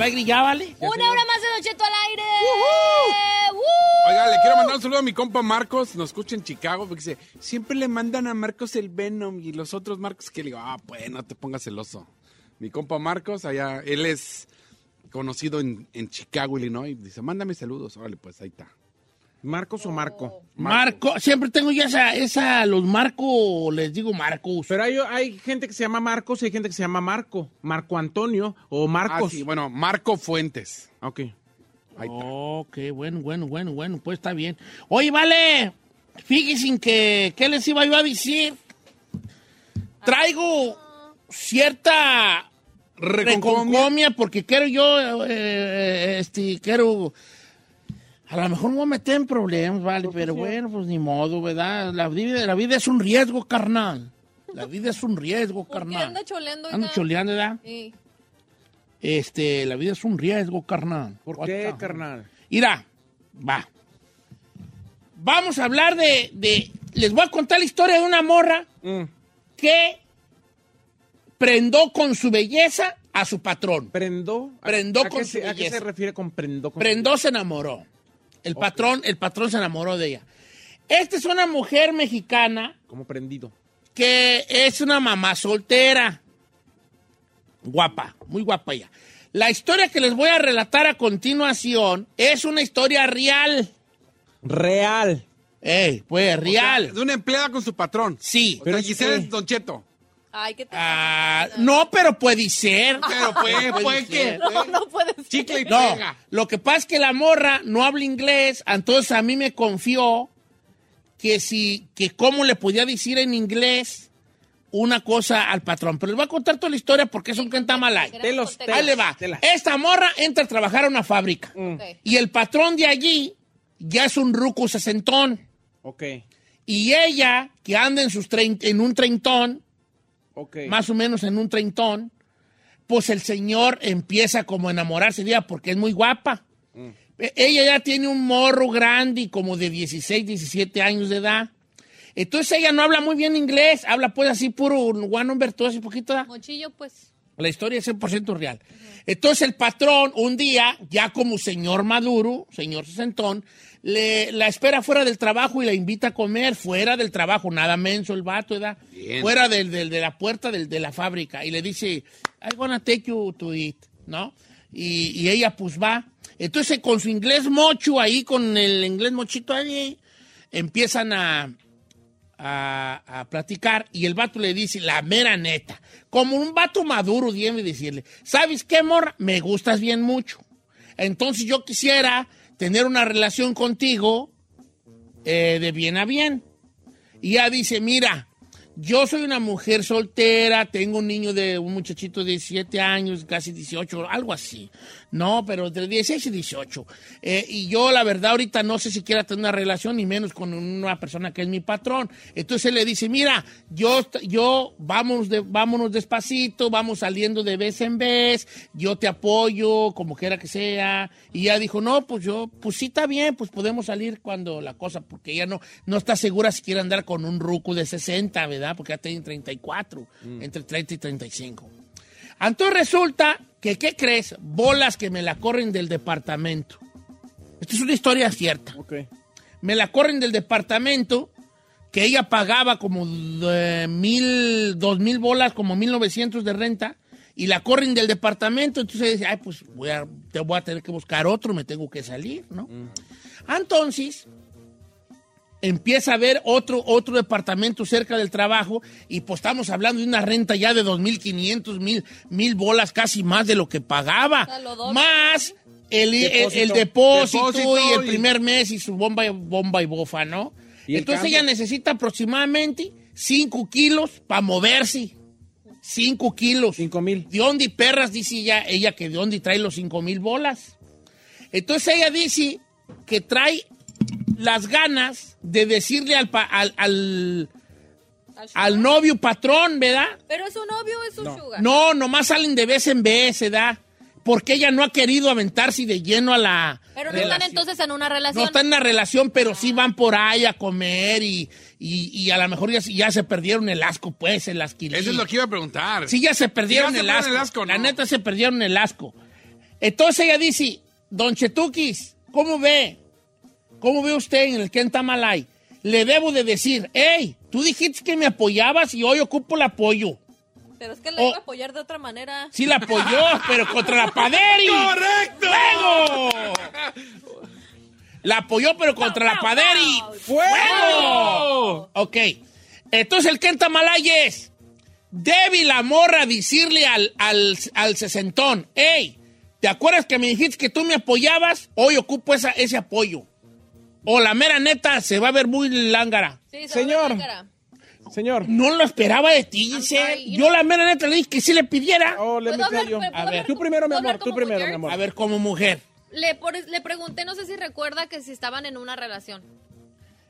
Al aire ya, ¿vale? Una hora más de Don Cheto al aire. Oiga, le quiero mandar un saludo a mi compa Marcos, nos escucha en Chicago, porque dice, siempre le mandan a Marcos el Venom y los otros Marcos que le digo, ah, pues no te pongas celoso. Mi compa Marcos, allá, él es conocido en, en Chicago, Illinois, dice, mándame saludos, órale, pues ahí está. ¿Marcos o Marco? Marco, siempre tengo ya esa, esa, los Marco, les digo Marcos. Pero hay, hay gente que se llama Marcos y hay gente que se llama Marco. Marco Antonio o Ah, Marcos. sí, bueno, Marco Fuentes. Ok. Ahí está. Ok, bueno, bueno, bueno, bueno, pues está bien. Oye, vale, fíjense que, ¿qué les iba yo a decir? Traigo cierta reconcomia porque quiero yo, eh, este, quiero, a lo mejor me voy a meter en problemas, vale, pero bueno, pues ni modo, ¿verdad? La vida, la vida es un riesgo, carnal. La vida es un riesgo, ¿Por qué carnal. anda choleando? Ando oiga? choleando, ¿verdad? Sí. Este, la vida es un riesgo, carnal. ¿Por What qué, carnal? Mira, va. Vamos a hablar de, de- Les voy a contar la historia de una morra Mm. que prendó con su belleza a su patrón. ¿Prendó? ¿A- Prendó a, con qué su se, ¿A qué belleza. se refiere con prendó? Con Prendó se enamoró. El patrón, el patrón se enamoró de ella. Esta es una mujer mexicana Como prendido. que es una mamá soltera. Guapa, muy guapa ella. La historia que les voy a relatar a continuación es una historia real. Real. Ey, pues, real. De una empleada con su patrón. Sí. Pero Giselle es Don Cheto. Ay, ¿qué te Ah, no, pero puede ser. Pero Puede pues que... ser. No, no puede ser. Chicle y No, pega. lo que pasa es que la morra no habla inglés, entonces a mí me confió que si, que cómo le podía decir en inglés una cosa al patrón. Pero les voy a contar toda la historia porque es un cantamalay. Telos. Ahí le va. Esta morra entra a trabajar a una fábrica. Ok. Y el patrón de allí ya es un ruco sesentón. Ok. Y ella, que anda en, sus trein- en un treintón, Más o menos en un treintón, pues el señor empieza como a enamorarse de ella porque es muy guapa. E- Ella ya tiene un morro grande, y como de 16, 17 años de edad. Entonces ella no habla muy bien inglés, habla pues así puro one number two, así poquito. ¿da? Mochillo, pues. La historia es 100% real. Entonces el patrón, un día, ya como señor maduro, señor sesentón, le, la espera fuera del trabajo y la invita a comer fuera del trabajo, nada menso el vato, ¿verdad? Bien. Fuera del, del- de la puerta del- de la fábrica. Y le dice, I wanna take you to eat, ¿no? Y, y ella pues va. Entonces con su inglés mocho ahí, con el inglés mochito ahí, empiezan a, a, platicar y el vato le dice la mera neta, como un vato maduro debe decirle, ¿sabes qué, morra? Me gustas bien mucho. Entonces yo quisiera tener una relación contigo eh, de bien a bien. Y ella dice, mira, yo soy una mujer soltera, tengo un niño de un muchachito de 17 años, casi 18, algo así. No, pero entre 16 y 18. Eh, y yo, la verdad, ahorita no sé si quiera tener una relación, ni menos con una persona que es mi patrón. Entonces él le dice, mira, yo, yo vamos de, vámonos despacito, vamos saliendo de vez en vez, yo te apoyo, como quiera que sea. Y ella dijo, no, pues yo, pues sí está bien, pues podemos salir cuando la cosa, porque ella no, no está segura si quiere andar con un ruco de 60, ¿verdad? Porque ya tiene 34, entre 30 y 35. Entonces resulta que, ¿qué crees? Bolas que me la corren del departamento. Esta es una historia cierta. Me la corren del departamento que ella pagaba como eh, mil, dos mil bolas, como mil novecientos de renta, y la corren del departamento, entonces dice, ay, pues voy a, te voy a tener que buscar otro, me tengo que salir, ¿no? Entonces, empieza a ver otro, otro departamento cerca del trabajo y pues estamos hablando de una renta ya de 2.500, mil, mil bolas, casi más de lo que pagaba. sea, lo doble. Más el, el- el Depósito. depósito, Depósito y el primer mes y su bomba, y- bomba y bofa, ¿no? Y Entonces ella necesita aproximadamente 5 kilos para moverse. 5 kilos. Cinco mil. ¿De dónde perras? Dice ella, ella que de dónde trae los 5 mil bolas. Entonces ella dice que trae las ganas de decirle al, pa- al, al- novio patrón, ¿verdad? Pero es su novio o es su sugar. No, nomás salen de vez en vez, ¿verdad? Porque ella no ha querido aventarse de lleno a la. Pero no están entonces en una No relación. están en una relación, pero sí van por ahí a comer y, y- y a lo mejor ya, ya se perdieron el asco, pues, el asquilín. Eso es lo que iba a preguntar. Sí, ya se perdieron Sí, ya se el, asco. el asco, La ¿no? neta se perdieron el asco. Entonces ella dice, Don Chetuquis, ¿cómo ve? ¿Cómo ve usted en el Kentamalay? Le debo de decir, hey, tú dijiste que me apoyabas y hoy ocupo el apoyo. Pero es que la Oh. iba a apoyar de otra manera. Sí la apoyó, pero contra la Paderi. ¡Correcto! ¡Fuego! La apoyó, pero contra la Paderi. ¡Fuego! Ok. Entonces el Kentamalay es débil la morra decirle al, al, al sesentón, hey, ¿te acuerdas que me dijiste que tú me apoyabas? Hoy ocupo esa, ese apoyo. O la mera neta se va a ver muy lángara. Sí, se Señor. Señor. No lo esperaba de ti, Giselle. Yo la mera neta le dije que sí le pidiera. Oh, le ¿Puedo metí hablar- yo. A ver. Tú primero, mi ¿puedo amor. Tú primero, mujer? mi amor. A ver, como mujer. Le, por- le pregunté, no sé si recuerda que si estaban en una relación.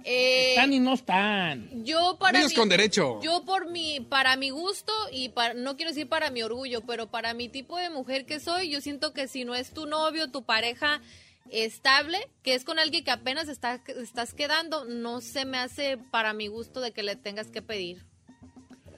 Eh, Están y no están. yo para mi- con derecho. Yo por mi, para mi gusto y para, no quiero decir para mi orgullo, pero para mi tipo de mujer que soy, yo siento que si no es tu novio, tu pareja estable, que es con alguien que apenas está, estás quedando, no se me hace para mi gusto de que le tengas que pedir.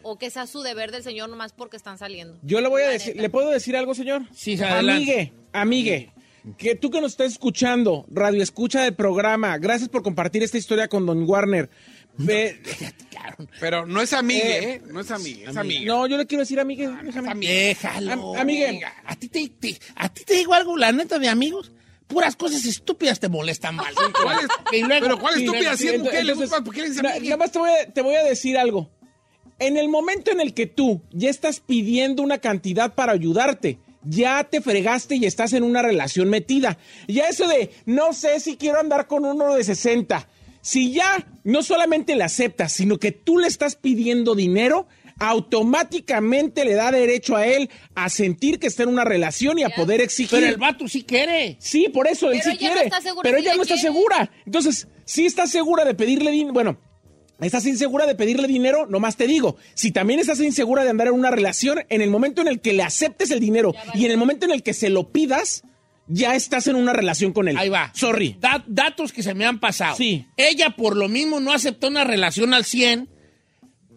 O que sea su deber del señor nomás porque están saliendo. Yo le voy a decir. ¿le puedo decir algo, señor? Sí, adelante. Amigue, amigue, que tú que nos estás escuchando, radio escucha del programa, gracias por compartir esta historia con Don Warner. Ve- Pero no es amigue, Eh, ¿eh? No es amigue, es amigue. no, yo le quiero decir amigue. déjame. Déjalo. Am- amigue. ¿A ti te, te- a ti te digo algo, la neta de amigos? Puras cosas estúpidas te molestan mal. ¿Cuál es- Y luego- pero ¿cuál estúpida luego- si es Ent- mujer? ¿Le gusta? ¿Por qué le dice na-? Nada más te voy, a, te voy a decir algo. En el momento en el que tú ya estás pidiendo una cantidad para ayudarte, ya te fregaste y estás en una relación metida. Ya eso de, no sé si quiero andar con uno de 60. Si ya no solamente le aceptas, sino que tú le estás pidiendo dinero, automáticamente le da derecho a él a sentir que está en una relación y a poder exigir. Pero el vato sí quiere. Sí, por eso él Pero sí ella no quiere. está pero ella no está quiere. segura. Entonces, si estás segura de pedirle dinero, bueno, estás insegura de pedirle dinero, nomás te digo, si también estás insegura de andar en una relación, en el momento en el que le aceptes el dinero y en el momento en el que se lo pidas, ya estás en una relación con él. Ahí va. Sorry. Da- datos que se me han pasado. Sí. Ella por lo mismo no aceptó una relación al 100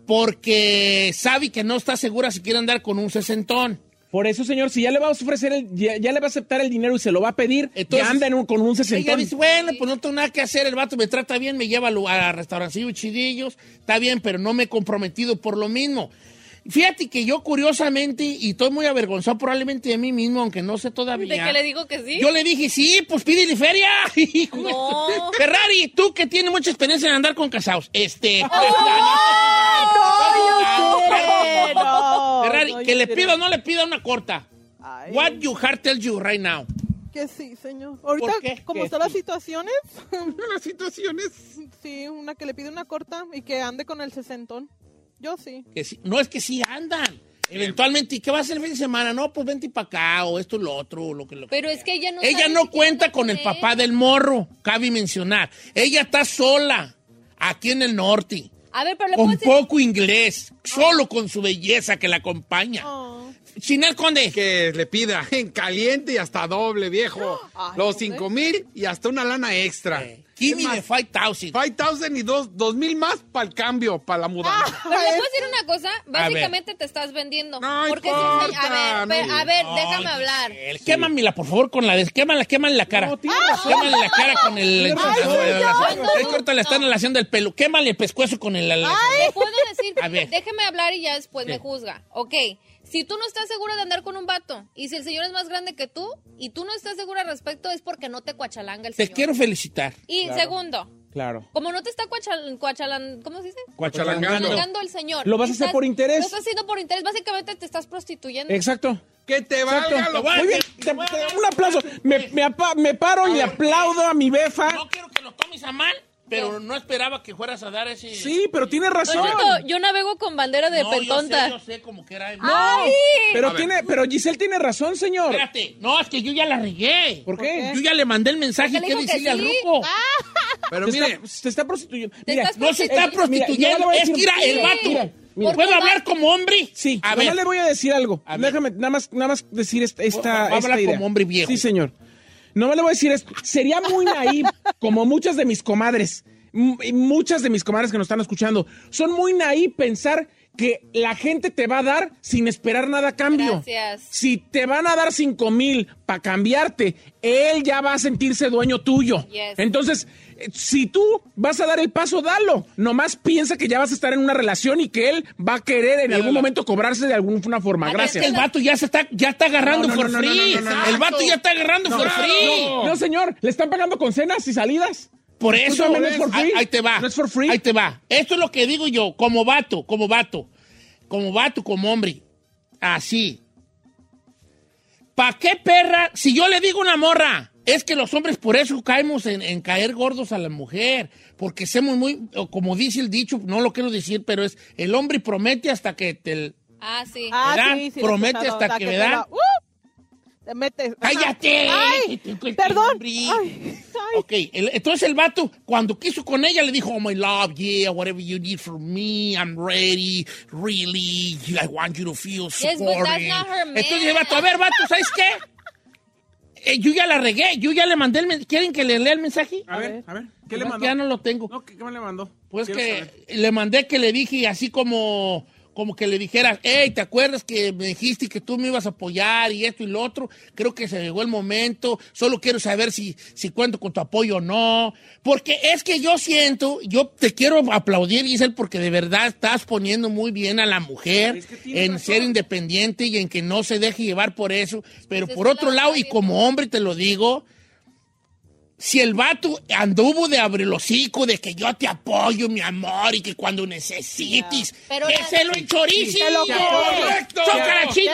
porque sabe que no está segura si quiere andar con un sesentón. Por eso, señor, si ya le va a ofrecer el, ya, ya le va a aceptar el dinero y se lo va a pedir, Entonces, ya anda en un- con un Ella sesentón. dice, bueno, pues no tengo nada que hacer, el vato me trata bien, me lleva a a restaurancillos chidillos, está bien, pero no me he comprometido por lo mismo. Fíjate que yo curiosamente, y estoy muy avergonzado probablemente de mí mismo, aunque no sé todavía. ¿De qué le digo que sí? Yo le dije, sí, pues pídele feria. No. Ferrari, tú que tienes mucha experiencia en andar con casados. Este. no, Ferrari, no, que yo le pida o no le pida una corta. Ay, What your heart tells you right now. Que sí, señor. Ahorita, como están las situaciones, Las situaciones. sí, una que le pide una corta y que ande con el sesentón. Yo sí. Que sí- no es que sí andan. Eventualmente, ¿y qué va a hacer el fin de semana? No, pues vente para acá, o esto, lo otro, lo que lo que Pero es que ella no Ella no si cuenta con el papá del morro, cabe mencionar. Ella está sola, aquí en el norte, A ver, pero le puedo con decir... poco inglés, solo con su belleza que la acompaña. Oh. Chinel Conde, Que le pida en caliente y hasta doble, viejo. Ay, Los cinco mil y hasta una lana extra. Eh. Give me the más, 5,000. 5,000 y dos, dos mil más para el cambio, para la mudanza. Pero le puedo decir una cosa, básicamente te estás vendiendo. No porque importa, si- a ver, no. a ver, déjame hablar. Giselle, Quémamela, por favor, con la... Quémala, quémale la cara. No, razón. Quémale la cara con el... Que ahorita le están haciendo el pelo. Quémale el pescuezo con el... Le puedo decir, A ver. déjeme hablar y ya después Sí. me juzga. Ok, si tú no estás segura de andar con un vato y si el señor es más grande que tú y tú no estás segura al respecto es porque no te cuachalanga el Te señor. quiero felicitar. Y segundo, Claro. como no te está cuachal, cuachalan, ¿cómo se dice? Cuachalangando. Cuachalangando el señor. Lo vas a hacer por interés. Lo estás haciendo por interés. Básicamente te estás prostituyendo. Exacto. Que te valga lo Muy bien. te Te- te- un aplauso. Me, me apa- me paro y le aplaudo a mi befa. No quiero que lo tomes a mal, pero no esperaba que fueras a dar ese... Sí, pero tiene razón. Yo navego con bandera de No, yo sé, yo sé como que era... ¡Ay! Pero A ver. tiene, pero Giselle tiene razón, señor. Espérate, no, es que yo ya la regué. ¿Por qué? Yo ya le mandé el mensaje que decirle al sí. ruco. Pero mire, se está prostituyendo. Mira, No se está mira, prostituyendo, es que mira, el Sí. vato. Mira. ¿Puedo hablar como hombre? Sí, a ver. le voy a decir algo. Déjame nada más, nada más decir esta, esta, esta idea. como hombre viejo. Sí, señor. Nomás le voy a decir esto. Sería muy naive, como muchas de mis comadres, muchas de mis comadres que nos están escuchando, son muy naive pensar que la gente te va a dar sin esperar nada a cambio. Gracias. Si te van a dar cinco mil para cambiarte, él ya va a sentirse dueño tuyo. Yes. Entonces, si tú vas a dar el paso, dalo. Nomás piensa que ya vas a estar en una relación y que él va a querer en algún momento cobrarse de alguna forma. Gracias. el vato ya se está, ya está agarrando no, free. el vato ya está agarrando for free. No, señor, le están pagando con cenas y salidas. Por eso, no es for free. ahí te va. No es for free. Ahí te va. Esto es lo que digo yo, como vato, como vato. Como vato, como hombre. Así. ¿Pa' qué perra? Si yo le digo una morra, es que los hombres por eso caemos en, en caer gordos a la mujer. Porque somos muy, como dice el dicho, no lo quiero decir, pero es el hombre promete hasta que te... Ah, sí. Ah, ¿Verdad? sí, sí, lo he Promete escuchado, hasta que, te ¿verdad? la- ¡Uh! Te metes. ¡Cállate! Ay, perdón. Ay, ay. Ok, el- entonces el vato, cuando quiso con ella, le dijo, oh, my love, yeah, whatever you need from me, I'm ready, really, I want you to feel Yes, but that's supported. not her man. Entonces el vato, a ver, vato, ¿sabes qué? Eh, yo ya la regué, yo ya le mandé el mensaje. ¿Quieren que le lea el mensaje? A ver, a ver, ¿qué le mandó? Ya no lo tengo. No, ¿qué, qué me le mandó? Pues Quiero que saber. le mandé que le dije así como, como que le dijera, hey, ¿te acuerdas que me dijiste que tú me ibas a apoyar y esto y lo otro? Creo que se llegó el momento, solo quiero saber si, si cuento con tu apoyo o no. Porque es que yo siento, yo te quiero aplaudir, Giselle, porque de verdad estás poniendo muy bien a la mujer Es que tienes en razón. ser independiente y en que no se deje llevar por eso. Pero por otro la lado, y como hombre te lo digo, si el vato anduvo de abrir el hocico de que yo te apoyo, mi amor, y que cuando necesites, Pero que la- se lo enchorice. Compro. ¡Chócala, chino!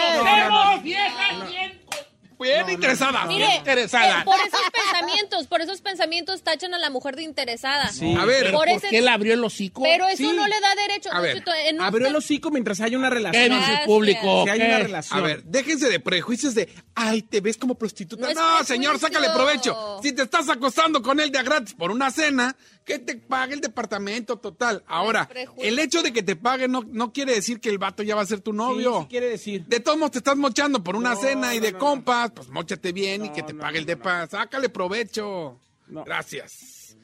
Bien interesada. Mire, Bien interesada. eh, por esos pensamientos, por esos pensamientos tachan a la mujer de interesada. A ver, Por ¿por ese- qué le abrió el hocico? Pero eso Sí. no le da derecho. A ver, en un- Abrió el hocico mientras hay una ¿Qué relación. dice el público? Si hay ¿Qué? una relación. A ver, déjense de prejuicios de, ay, te ves como prostituta. No No, señor, sácale provecho. Si te estás acostando con él de a gratis por una cena, que te pague el departamento total. Ahora, el hecho de que te pague no, no quiere decir que el vato ya va a ser tu novio. sí quiere decir. De todos modos te estás mochando por una No, cena y no, de no, compas, pues mochate bien y No, que te no, pague el no, depa. Sácale provecho. No. Gracias.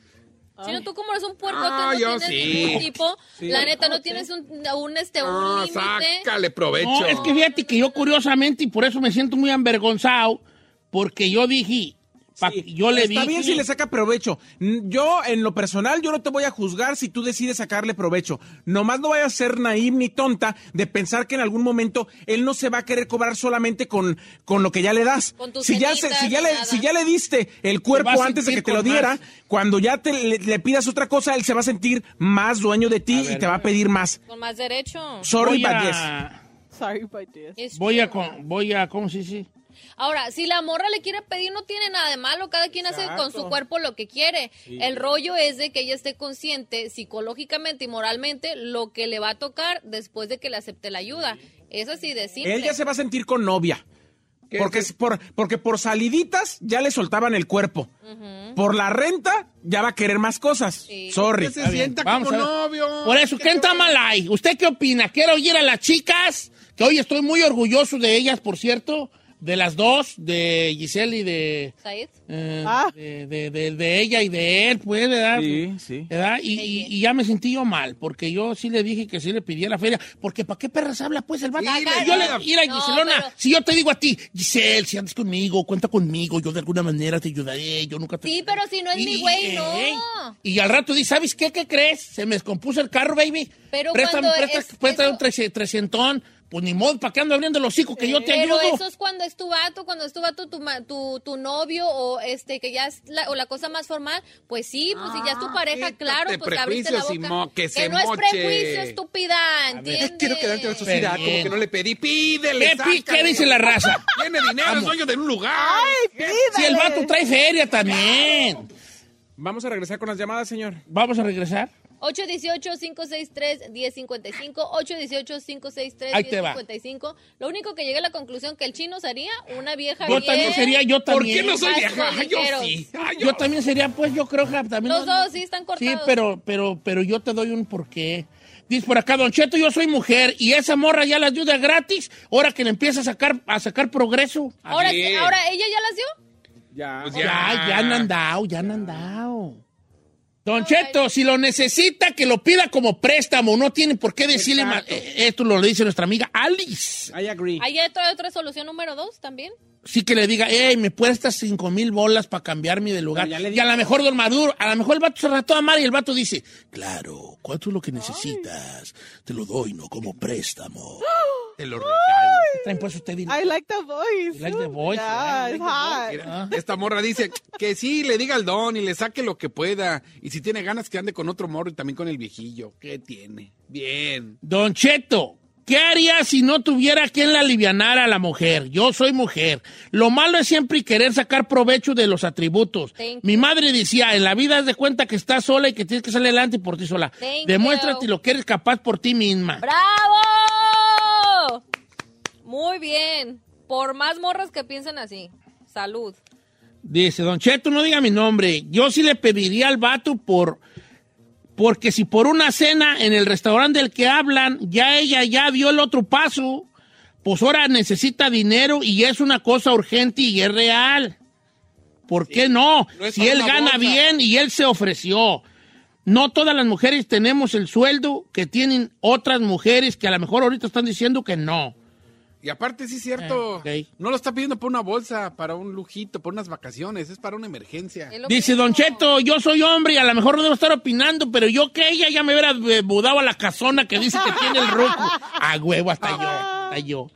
Chino, tú como eres un puerco, Ah, no yo tienes sí. ningún tipo. Sí. La neta, no tienes un, un, este, un Ah, límite. sácale provecho. No, es que fíjate que yo curiosamente, y por eso me siento muy avergonzado, porque yo dije, Sí, yo le Está dije... bien si le saca provecho. Yo, en lo personal, yo no te voy a juzgar si tú decides sacarle provecho. Nomás no vayas a ser naive ni tonta de pensar que en algún momento él no se va a querer cobrar solamente con, con lo que ya le das. Con si, ya se- si, ya le, si ya le diste el cuerpo antes de que te lo diera, más. cuando ya te, le, le pidas otra cosa, él se va a sentir más dueño de ti y te va a pedir más. Con más derecho. Sorry, voy but yes. Sorry, but yes. Voy a, con- voy a, ¿cómo se dice? Ahora, si la morra le quiere pedir, no tiene nada de malo. Cada quien hace con su cuerpo lo que quiere. El rollo es de que ella esté consciente psicológicamente y moralmente lo que le va a tocar después de que le acepte la ayuda. Es así de simple. Él ya se va a sentir con novia. ¿Qué Porque, es? por, porque por saliditas ya le soltaban el cuerpo. Por la renta ya va a querer más cosas. Sí. Sorry. Que se sienta vamos como novio. Por eso, ¿qué está mal ahí? ¿Usted qué opina? ¿Quiere oír a las chicas? Que hoy estoy muy orgulloso de ellas, por cierto. De las dos, de Giselle y de, ¿Said? eh, Ah. de, de- de- de ella y de él, pues, ¿verdad? Sí, sí. ¿verdad? Y, y- y ya me sentí yo mal, porque yo sí le dije que sí le pidiera feria, porque ¿para qué perras habla pues el vato? Sí, yo le- mira, No, Giselona, pero- si yo te digo a ti, Giselle, si andas conmigo, cuenta conmigo, yo de alguna manera te ayudaré, yo nunca te... Sí, pero si no es mi Y- güey, no. Y al rato dice, ¿sabes qué? ¿Qué crees? Se me descompuso el carro, baby. Pero préstame, cuando presta, es- préstame eso- un trece- trescientón. Pues ni modo, ¿para qué ando abriendo los hocico que yo te Pero ayudo? eso es cuando es tu vato, cuando es tu vato, tu, ma- tu, tu novio o este que ya es la, o la cosa más formal, pues sí, pues si ya es tu pareja, quítate claro, pues te abriste la boca. mo- que se no es prejuicio, estúpida. ¿entiendes? Quiero quedarte en la sociedad, Pero como que no le pedí. Pídele, ¿Qué, pi- sácale. qué dice la raza? Tiene dinero, es Vamos. dueño de un lugar. Si el vato trae feria también. Vamos a regresar con las llamadas, señor. Vamos a regresar. 818-563-1055, 818-563-1055. Ahí te va. Lo único que llegué a la conclusión que el chino sería una vieja Yo bien- también sería, yo ¿Por también. qué no soy vieja? Ay, yo sí. Ay, Yo también sería, pues yo creo que también. Los dos sí están Sí, cortados. pero, pero, pero yo te doy un porqué. Dice por acá, Don Cheto, yo soy mujer y esa morra ya la ayuda gratis, ahora que le empieza a sacar, a sacar progreso. Ahora, Sí. sí, ahora ella ya las dio. Ya. Pues Ya, ya han andado, ya han andado. Don. Cheto, si lo necesita, que lo pida como préstamo. No tiene por qué decirle. ma- Exacto. eh, Esto lo dice nuestra amiga Alice. I agree. Ahí hay otra, otra solución número dos también. Sí que le diga, hey, me prestas cinco mil bolas para cambiarme de lugar. Ya Y a lo mejor Don Maduro, a lo mejor el vato se rató a amar y el vato dice, claro, ¿cuánto es lo que necesitas? Te lo doy, no como préstamo. Te lo regalo. ¿Qué traen pues usted? I like the voice. You like the voice, Yeah, yeah, it's hot. Mira, esta morra dice que sí, le diga al don y le saque lo que pueda. Y si tiene ganas que ande con otro morro y también con el viejillo. ¿Qué tiene? Bien. Don Cheto, ¿qué haría si no tuviera quien la alivianara a la mujer? Yo soy mujer. Lo malo es siempre querer sacar provecho de los atributos. Thank Mi you. madre decía, en la vida haz de cuenta que estás sola y que tienes que salir adelante por ti sola. Thank Demuéstrate you. lo que eres capaz por ti misma. ¡Bravo! Muy bien. Por más morras que piensen así. Salud. Dice, Don Cheto, no diga mi nombre. Yo sí le pediría al vato por... Porque si por una cena en el restaurante del que hablan, ya ella ya dio el otro paso, pues ahora necesita dinero y es una cosa urgente y es real. ¿Por qué no? No si él gana bolsa. bien y él se ofreció. No todas las mujeres tenemos el sueldo que tienen otras mujeres que a lo mejor ahorita están diciendo que no. Y aparte, sí es cierto. Eh, ok. No lo está pidiendo por una bolsa, para un lujito, por unas vacaciones. Es para una emergencia. Dice. Don Cheto, yo soy hombre y a lo mejor no debo estar opinando, pero yo que ella ya me hubiera eh, mudado a la casona que dice que tiene el ruco. A huevo, hasta yo, hasta yo.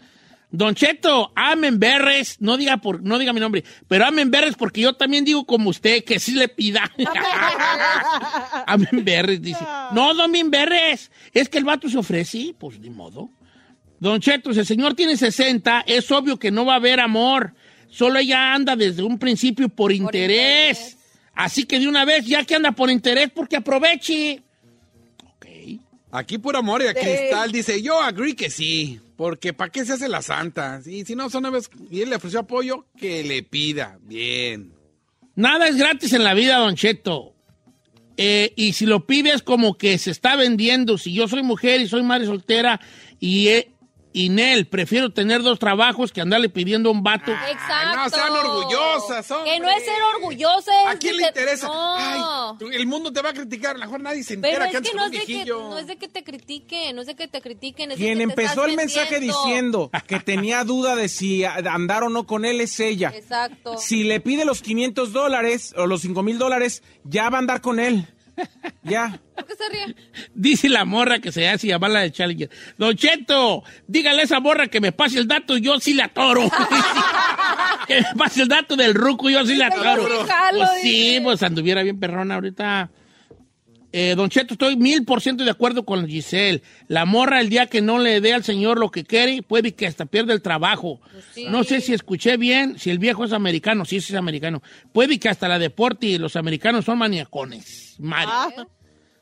Don Cheto, amen berres, no diga por, no diga mi nombre, pero amen berres porque yo también digo como usted, que sí le pida. amen berres, dice. No, don berres, es que el vato se ofrece, pues ni modo. Don Cheto, si el señor tiene 60, es obvio que no va a haber amor. Solo ella anda desde un principio por, interés. interés. Así que de una vez, ya que anda por interés, porque aproveche. Ok. Aquí por amor y a Cristal dice, yo agree que sí. Porque ¿para qué se hace la santa? Y si no son nueve y él le ofreció apoyo, que le pida. Bien. Nada es gratis en la vida, Don Cheto. Eh, y si lo pides como que se está vendiendo, si yo soy mujer y soy madre soltera y, eh, y Nel, prefiero tener dos trabajos que andarle pidiendo a un vato. Exacto. no sean orgullosas, hombre. Que no es ser orgullosas. ¿A quién le que- interesa? No. Ay, tú- el mundo te va a criticar. A lo mejor nadie se entera Pero que es no es, de que, no es de que te critiquen, no es de que te critiquen. Es Quien que empezó el mensaje diciendo que tenía duda de si andar o no con él es ella. Exacto. Si le pide los 500 dólares o los 5 mil dólares, ya va a andar con él. Ya. ¿Por qué se ríe? Dice la morra que se hace llamar la de Challenger. Don Cheto, dígale a esa morra que me pase el dato y yo sí la toro. que me pase el dato del ruco y yo sí la toro. Pues sí, pues anduviera bien perrona ahorita. Eh, don Cheto, estoy mil por ciento de acuerdo con Giselle. La morra el día que no le dé al señor lo que quiere, puede que hasta pierda el trabajo. Pues sí. No sé si escuché bien, si el viejo es americano, sí sí es americano. Puede que hasta la deporte y los americanos son maniacones. Mari. Ah,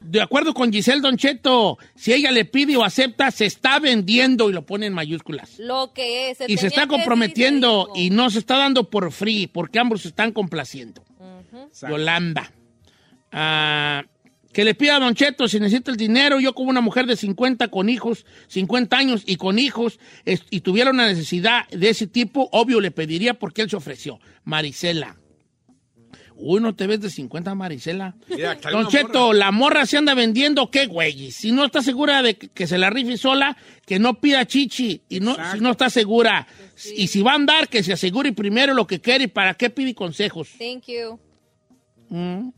De acuerdo con Giselle Don Cheto, si ella le pide o acepta, se está vendiendo y lo pone en mayúsculas. Lo que es. Y se está comprometiendo y no se está dando por free, porque ambos se están complaciendo. Yolanda. Ah, Que le pida a Don Cheto si necesita el dinero. Yo como una mujer de 50 con hijos, 50 años y con hijos, es- y tuviera una necesidad de ese tipo, obvio le pediría porque él se ofreció. Marisela. Uy, no te ves de 50, Marisela. Trae Don Cheto, morra. la morra se anda vendiendo, ¿qué güey? Si no está segura de que, se la rife sola, que no pida chichi. Y no, Exacto. si no está segura. Y si va a andar, que se asegure primero lo que quiere y para qué pide consejos. Thank you. Mm.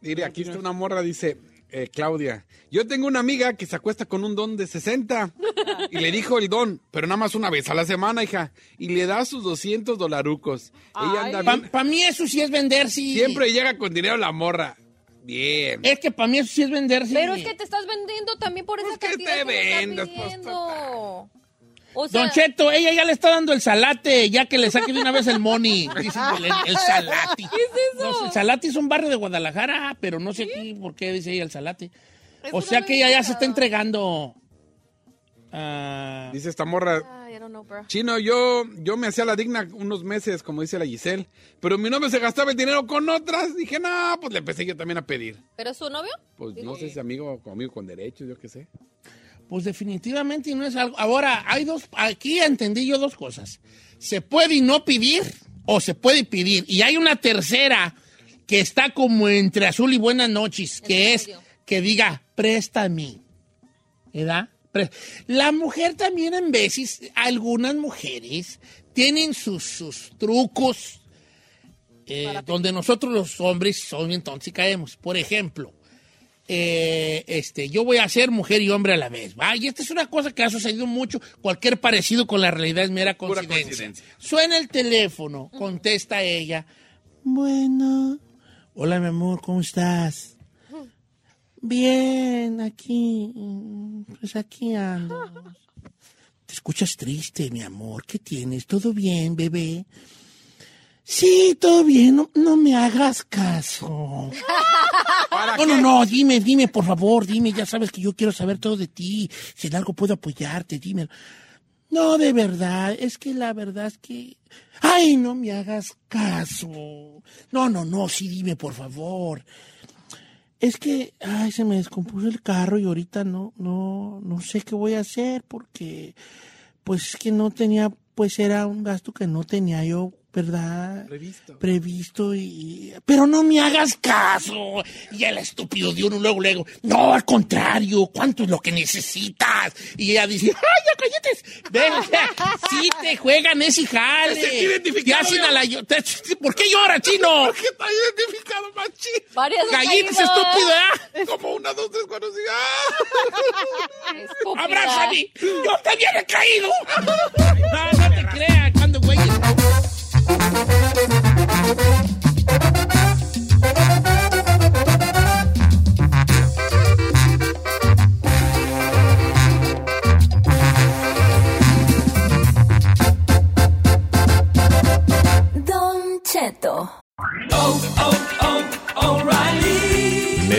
Mire, aquí está una morra, dice eh, Claudia. Yo tengo una amiga que se acuesta con un don de 60 y le dijo el don, pero nada más una vez a la semana, hija, y le da sus 200 dolarucos. Ella anda bien- Para mí eso sí es vender, sí. Siempre llega con dinero la morra. Bien. Es que para mí eso sí es vender, sí. Pero es que te estás vendiendo también por esa Pues, ¿qué cantidad te que me está vendes? Pues, pidiendo. O sea, Don Cheto, ella ya le está dando el salate, ya que le saque de una vez el money. Dice el, el salate. ¿Qué es eso? el salate es un barrio de Guadalajara, pero no sé aquí por qué dice ella el salate. Es O sea que ella ya se está entregando. Ah, Dice esta morra. Ay, I don't know, bro. Chino, yo, yo me hacía la digna unos meses, como dice la Giselle, pero mi novio se gastaba el dinero con otras. Dije, no, pues le empecé yo también a pedir. ¿Pero es su novio? Pues no sé si amigo o amigo con derechos, yo qué sé. Pues definitivamente no es algo. Ahora, hay dos. Aquí entendí yo dos cosas. Se puede y no pedir, o se puede pedir. Y hay una tercera que está como entre azul y buenas noches, que es que diga, préstame. Pre- La mujer también en veces, algunas mujeres tienen sus, sus trucos eh, donde nosotros los hombres son entonces caemos. Por ejemplo, eh, este, yo voy a ser mujer y hombre a la vez. ¿va? Y esta es una cosa que ha sucedido mucho. Cualquier parecido con la realidad es mera coincidencia. coincidencia. Suena el teléfono, contesta ella. Bueno. Hola, mi amor, ¿cómo estás? Bien, aquí. Pues aquí ando. Te escuchas triste, mi amor. ¿Qué tienes? ¿Todo bien, bebé? Sí, todo bien. No, no me hagas caso. ¿Para No, qué? no, no, dime, dime, por favor, dime, ya sabes que yo quiero saber todo de ti, si en algo puedo apoyarte, dime. No, de verdad, es que la verdad es que... Ay, no me hagas caso. No, no, no, sí, dime, por favor. Es que, ay, se me descompuso el carro y ahorita no, no, no sé qué voy a hacer porque, pues es que no tenía, pues era un gasto que no tenía yo, ¿verdad? Previsto. previsto y... Pero no me hagas caso. Y el estúpido de uno luego, luego, no, al contrario, ¿cuánto es lo que necesitas? Y ella dice, ¡ay, ya cállate! Ven, sí te juegan ese jale. Sentí identificado Te hacen a la te- ¿Por qué llora, chino? ¿Por qué está identificado, machín? Varias caído. estúpido, ¿eh? Como una, dos, tres, cuatro, cinco. ¡Ah! ¡Abrázame! ¡Yo también he caído! No, no te creas, cuando güey. Don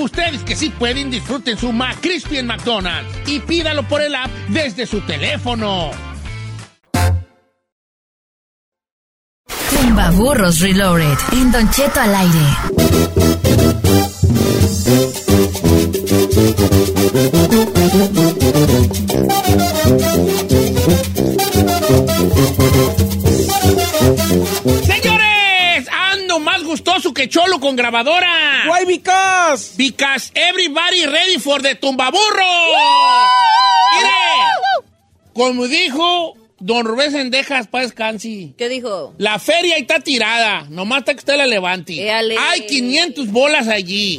Ustedes que sí pueden, disfruten su McCrispy en McDonald's y pídalo por el app desde su teléfono. Tumba Burros Reloaded. En Don Cheto al aire. Cholo con grabadora. Why because? Because everybody ready for the tumbaburro. Mire, Como dijo don Rubén Sendejas, para descansi. ¿Qué dijo? La feria ahí está tirada, nomás está que usted la levante. Éale. Hay 500 bolas allí.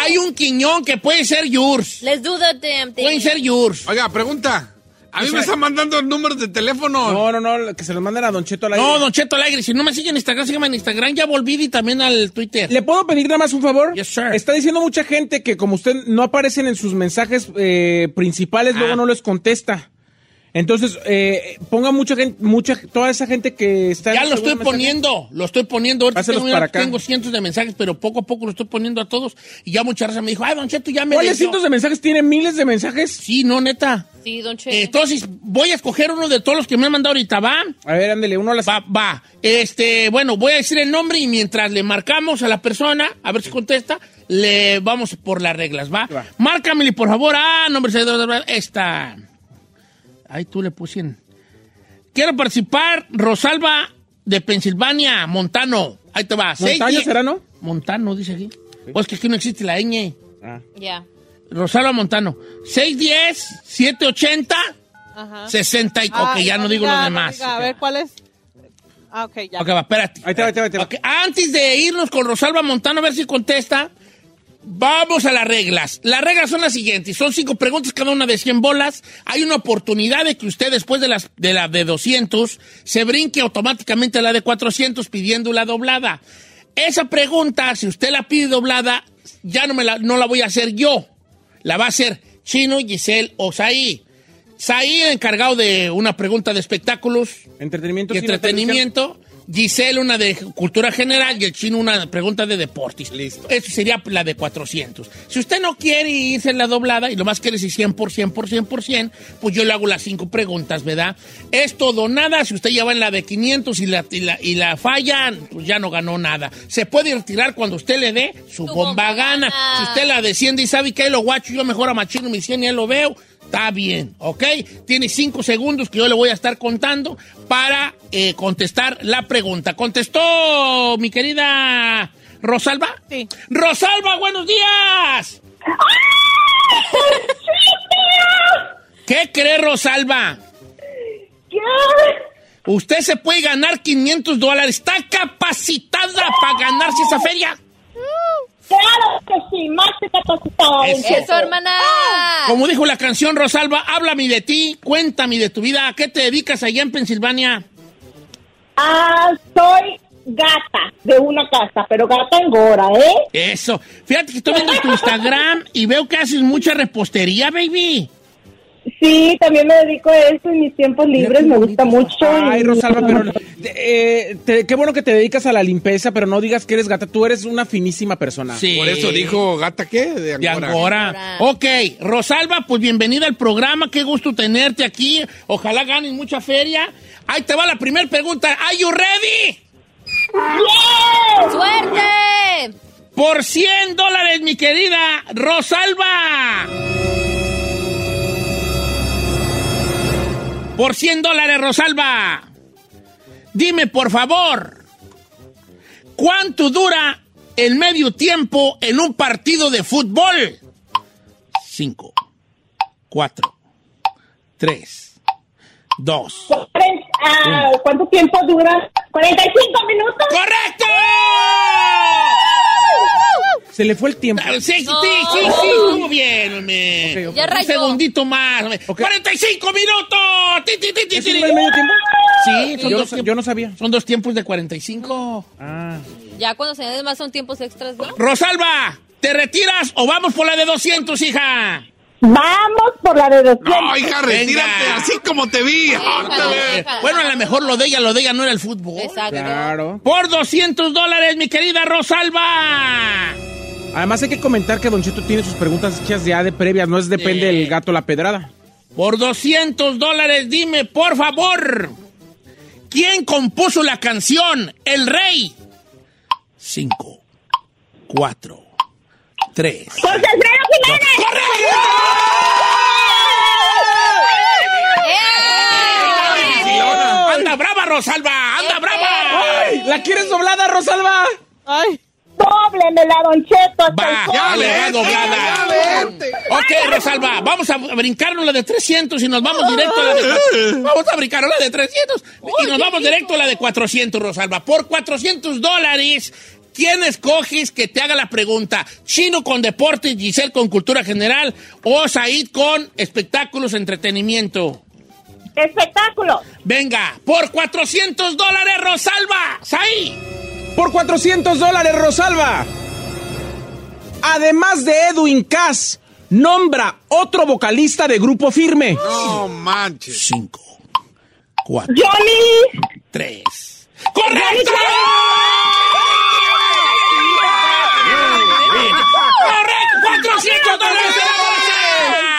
Hay un quiñón que puede ser yours. Let's do the damn thing. Pueden ser yours. Oiga, pregunta. A mí me están mandando números de teléfono. No, no, no, que se los manden a Don Cheto al aire. No, Don Cheto Alegre, si no me siguen en Instagram, síganme en Instagram. Ya volví y también al Twitter. ¿Le puedo pedir nada más un favor? Yes, sir. Está diciendo mucha gente que como usted no aparecen en sus mensajes eh, principales, Ah. luego no les contesta. Entonces, eh, ponga mucha gente, mucha, toda esa gente que está... en Ya lo estoy mensaje. poniendo, lo estoy poniendo. Ahorita tengo, para acá. tengo cientos de mensajes, pero poco a poco lo estoy poniendo a todos. Y ya mucha raza me dijo, ay, Don Cheto, ya me ¿Cuáles leyó". cientos de mensajes? ¿Tiene miles de mensajes? Sí, no, neta. Sí, don Che. Eh, Entonces, voy a escoger uno de todos los que me han mandado ahorita, ¿va? A ver, ándele, uno a las... Va, va. Este, bueno, voy a decir el nombre y mientras le marcamos a la persona, a ver si contesta, le vamos por las reglas, ¿va? Va. Márcamele, por favor. Ah, nombre, esta. Ahí tú le pusieron. Quiero participar, Rosalba de Pensilvania, Montano. Ahí te va. Seis, ¿Montaño diez- será, no? Montano, dice aquí. Pues que aquí no existe la ñ. Ah. Ya. Rosalba Montano. 610, 780, Ajá. 60 y... Ah, ok, ya no digo diga, los demás. diga, a ver, ¿cuál es? Ah, ok, ya. Ok, va, espérate. Ahí te va, ahí te va, ahí te va. Ok, Antes de irnos con Rosalba Montano a ver si contesta, vamos a las reglas. Las reglas son las siguientes. Son cinco preguntas, cada una de 100 bolas. Hay una oportunidad de que usted después de, las, de la de 200 se brinque automáticamente a la de 400 pidiendo la doblada. Esa pregunta, si usted la pide doblada, ya no, me la, no la voy a hacer yo. La va a hacer Chino, Giselle o Saí. Saí, encargado de una pregunta de espectáculos Entretenimiento. y entretenimiento. Giselle una de cultura general y el chino una pregunta de deportes. Listo. Eso sería la de 400. Si usted no quiere irse en la doblada y lo más quiere es 100 por 100 por 100 por 100, pues yo le hago las cinco preguntas, ¿verdad? Es todo nada. Si usted ya va en la de 500 y la, y la, y la falla, pues ya no ganó nada. Se puede retirar cuando usted le dé su Su bomba bomba gana. gana. Si usted la desciende y sabe que ahí lo guacho, yo mejor a machino mi 100 y ahí lo veo. Está bien, ¿ok? Tiene cinco segundos que yo le voy a estar contando para eh, contestar la pregunta. ¿Contestó mi querida Rosalba? Sí. Rosalba, buenos días. ¿Qué cree Rosalba? Usted se puede ganar 500 dólares. ¿Está capacitada para ganarse esa feria? Claro que sí, más que capacitada. Eso. Eso, hermana. Como dijo la canción Rosalba, háblame de ti, cuéntame de tu vida. ¿A qué te dedicas allá en Pensilvania? Ah, soy gata de una casa, pero gata engora, ¿eh? Eso. Fíjate que estoy viendo tu Instagram y veo que haces mucha repostería, baby. Sí, también me dedico a eso en mis tiempos libres, me gusta mucho. Ay, y- Rosalba, pero eh, te- qué bueno que te dedicas a la limpieza, pero no digas que eres gata. Tú eres una finísima persona. Sí. Por eso dijo gata qué? De De Angora. Angora. Angora. Ok, Rosalba, pues bienvenida al programa. Qué gusto tenerte aquí. Ojalá ganes mucha feria. Ahí te va la primera pregunta. ¿Are you ready? ¡Suerte! Por 100 dólares, mi querida Rosalba. Por 100 dólares, Rosalba. Dime, por favor, ¿cuánto dura el medio tiempo en un partido de fútbol? 5, 4, 3, 2. Ah, ¿Cuánto tiempo dura? 45 minutos. ¡Correcto! Se le fue el tiempo. Ah, Sí, sí, No. sí, sí, sí, estuvo bien. Ya Un segundito más. hombre. Ok. ¡45 minutos! ¿Es medio tiempo? Sí, son Yo no, dos yo no sabía. Son dos tiempos de 45. Ah. Ya cuando se añaden más son tiempos extras, ¿no? Rosalba, ¿te retiras o vamos por la de 200, hija? Vamos por la de 200. No, hija, retírate Venga. así como te vi. Déjalo. bueno, a lo mejor lo de ella, lo de ella no era el fútbol. Exacto. Claro. Por 200 dólares, mi querida Rosalba. Además hay que comentar que Don Cheto tiene sus preguntas hechas ya de previas, no es depende Sí. del gato la pedrada. Por 200 dólares, dime, por favor, ¿quién compuso la canción El Rey? 5, 4, 3. José Alfredo Jiménez. ¡Anda brava, Rosalba! ¡Anda brava! ¡Ay! ¿La quieres doblada, Rosalba? Ay, Dóblemela, Don Cheto. Va, ya le va doblada. Ok, Rosalba, vamos a brincarnos la de 300 y nos vamos directo a la de... Vamos a brincarnos la de 300 y nos vamos directo a la de 400, Rosalba. Por 400 dólares, ¿quién escoges que te haga la pregunta? ¿Chino con deportes, Giselle con cultura general o Said con espectáculos, entretenimiento? Espectáculo. Venga, por 400 dólares, Rosalba. Said. Por 400 dólares, Rosalba. Además de Edwin Cass, nombra otro vocalista de grupo firme. No manches. 5, 4, Johnny. 3. ¡Correcto! ¡Correcto! ¡400 dólares de la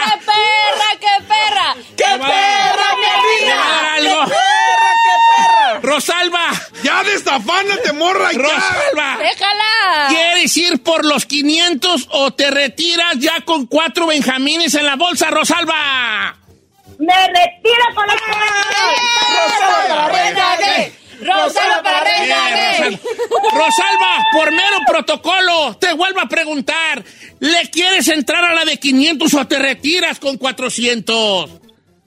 ¡Qué perra, qué perra! ¡Qué perra, mi bolsa! amiga! algo! ¡Perra, qué perra! ¡Rosalba! Ya destafánate, morra. ya. ¡Rosalba! ¡Déjala! ¿Quieres ir por los 500 o te retiras ya con cuatro benjamines en la bolsa, Rosalba? Me retiro con los Rosalba, ¡Reina gay! ¡Rosalba para reina! Rosalba. Rosalba, por mero protocolo, te vuelvo a preguntar. ¿Le quieres entrar a la de 500 o te retiras con 400?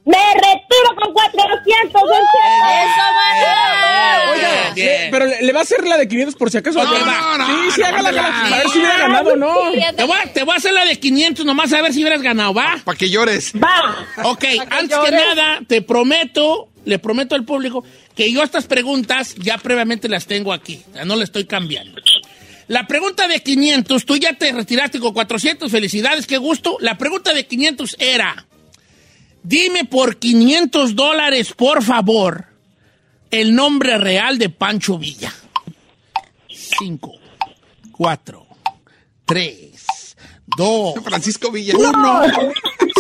Me retiro con 400, Don Cheto. ¡Eso, mana! Oiga, le- pero le, le va a hacer la de 500 por si acaso. No, ¿o no, no, sí, sí, no, hágala, no, hágala. no. A ver si hubiera ganado o no. Te voy, a, te voy a hacer la de 500 nomás a ver si hubieras ganado, ¿va? Para que llores. Va. Ok, antes que nada, te prometo, le prometo al público que yo estas preguntas ya previamente las tengo aquí, ya no le estoy cambiando. La pregunta de 500, tú ya te retiraste con 400, felicidades, qué gusto. La pregunta de 500 era, dime por 500 dólares, por favor, el nombre real de Pancho Villa. 5, 4, 3, 2, Francisco Villa. 1,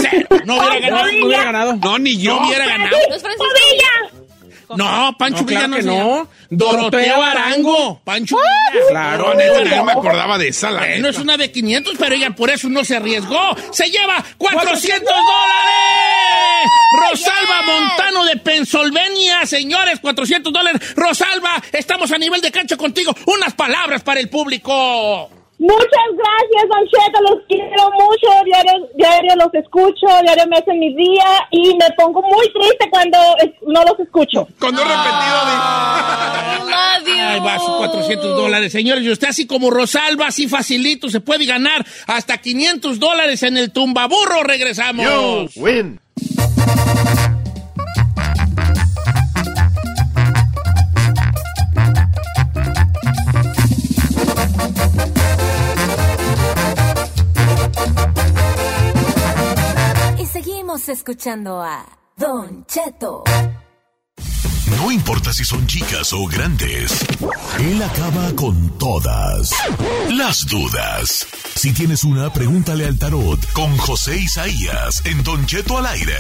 0. No hubiera ganado. No hubiera ganado. No, ni yo. No hubiera ganado. ¿No es Francisco Villa. No, Pancho No, Villa claro no que se no. Doroteo Arango. Pancho Villa. Claro. No, neta, no me acordaba de esa, la Bueno, neta. es una de 500, pero ella por eso no se arriesgó. ¡Se lleva 400 dólares! Rosalba Montano de Pennsylvania, señores, 400 dólares. Rosalba, estamos a nivel de cancha contigo. Unas palabras para el público. Muchas gracias, Don Cheto. Los quiero mucho. Diario, diario los escucho. Diario me hacen mi día. Y me pongo muy triste cuando es- no los escucho. Dos I love you. Ahí va sus 400 dólares. Señores, y usted así como Rosalba, así facilito, se puede ganar hasta 500 dólares en el tumbaburro. Regresamos. Win. Seguimos escuchando a Don Cheto. No importa si son chicas o grandes, él acaba con todas las dudas. Si tienes una, pregúntale al tarot con José Isaías en Don Cheto al aire.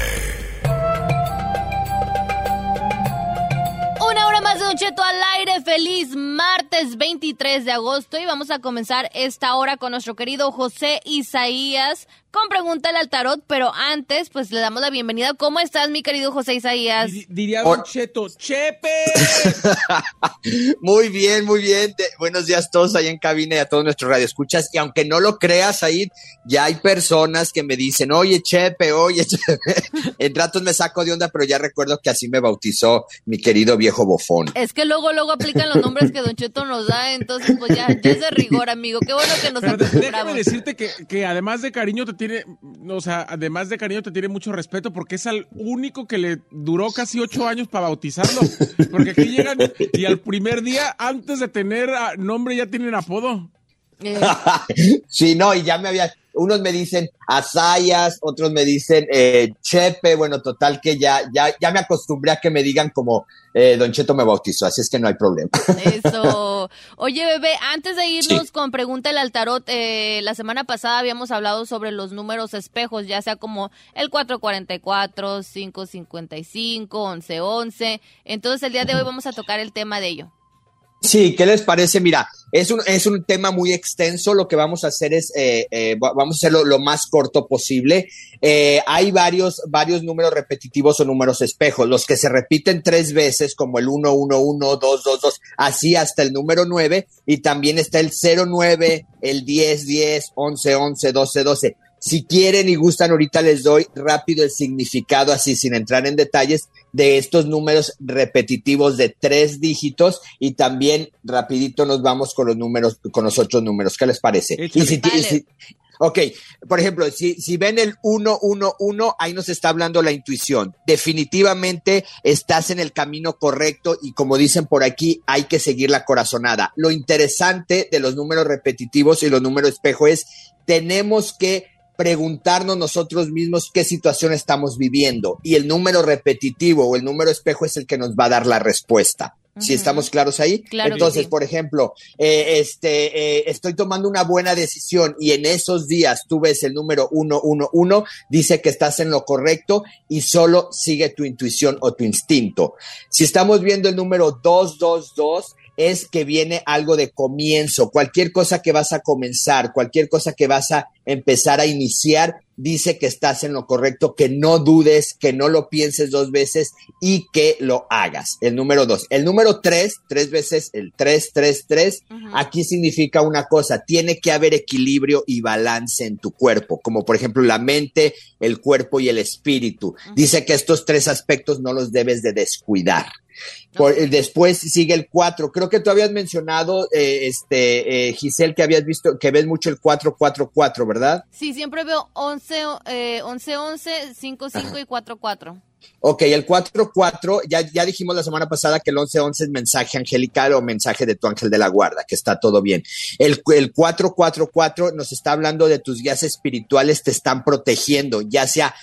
Una hora más de Don Cheto al aire. Feliz martes 23 de agosto. Y vamos a comenzar esta hora con nuestro querido José Isaías con Pregúntale al Tarot. Pero antes, pues le damos la bienvenida. ¿Cómo estás, mi querido José Isaías? Di- Diría Don Cheto, Chepe. Muy bien, muy bien. De- buenos días todos ahí en cabina y a todos nuestros radioescuchas. Y aunque no lo creas, ahí ya hay personas que me dicen, oye, Chepe, oye, Chepe. En ratos me saco de onda, pero ya recuerdo que así me bautizó mi querido viejo bofón. Es que luego, luego aplican los nombres que Don Cheto nos da. Entonces, pues ya, ya es de rigor, amigo. Qué bueno que nos de- déjame acostumbramos. decirte que, que además de cariño te tiene, o sea, además de cariño te tiene mucho respeto porque es al único que le duró casi ocho años para bautizarlo. Porque aquí llegan y al primer día, antes de tener nombre, ya tienen apodo. Eh, sí, no, y ya me había, unos me dicen Asayas, otros me dicen eh, Chepe, bueno, total que ya, ya, ya me acostumbré a que me digan como eh, Don Cheto me bautizó, así es que no hay problema. Eso. Oye, bebé, antes de irnos con Pregúntale al Tarot, eh, la semana pasada habíamos hablado sobre los números espejos, ya sea como el 444, 555, 1111. Entonces, el día de hoy vamos a tocar el tema de ello. Sí, ¿qué les parece? Mira, es un, es un tema muy extenso. Lo que vamos a hacer es, eh, eh, va- vamos a hacerlo lo más corto posible. Eh, hay varios, varios números repetitivos o números espejos. Los que se repiten tres veces, como el 1, 1, 1, 2, 2, 2. así hasta el número 9 y también está el 09, el 10, 10, 11, 11, 12, 12. Si quieren y gustan, ahorita les doy rápido el significado, así sin entrar en detalles, de estos números repetitivos de tres dígitos y también rapidito nos vamos con los números, con los otros números. ¿Qué les parece? Y si, y si- Ok, por ejemplo, si, si ven el 111, ahí nos está hablando la intuición. Definitivamente estás en el camino correcto y como dicen por aquí, hay que seguir la corazonada. Lo interesante de los números repetitivos y los números espejo es, tenemos que preguntarnos nosotros mismos qué situación estamos viviendo y el número repetitivo o el número espejo es el que nos va a dar la respuesta. Si estamos claros ahí, Claro entonces, sí. por ejemplo, eh, este, eh, estoy tomando una buena decisión y en esos días tú ves el número 111, dice que estás en lo correcto y solo sigue tu intuición o tu instinto. Si estamos viendo el número 222, es que viene algo de comienzo, cualquier cosa que vas a comenzar, cualquier cosa que vas a empezar a iniciar, dice que estás en lo correcto, que no dudes, que no lo pienses dos veces y que lo hagas. El número dos. El número tres, tres veces el tres, tres, tres, aquí significa una cosa, tiene que haber equilibrio y balance en tu cuerpo, como por ejemplo la mente, el cuerpo y el espíritu. Dice que estos tres aspectos no los debes de descuidar. Por- eh, después sigue el 4. Creo que tú habías mencionado, eh, este, eh, Giselle, que habías visto, que ves mucho el 444, ¿verdad? Sí, siempre veo 11, eh, 11, 11, 5, 5 y 4, 4. Ok, el 4-4, ya, ya dijimos la semana pasada que el 11-11 es mensaje angelical o mensaje de tu ángel de la guarda, que está todo bien. El, el 4-4-4 nos está hablando de tus guías espirituales, te están protegiendo, ya sea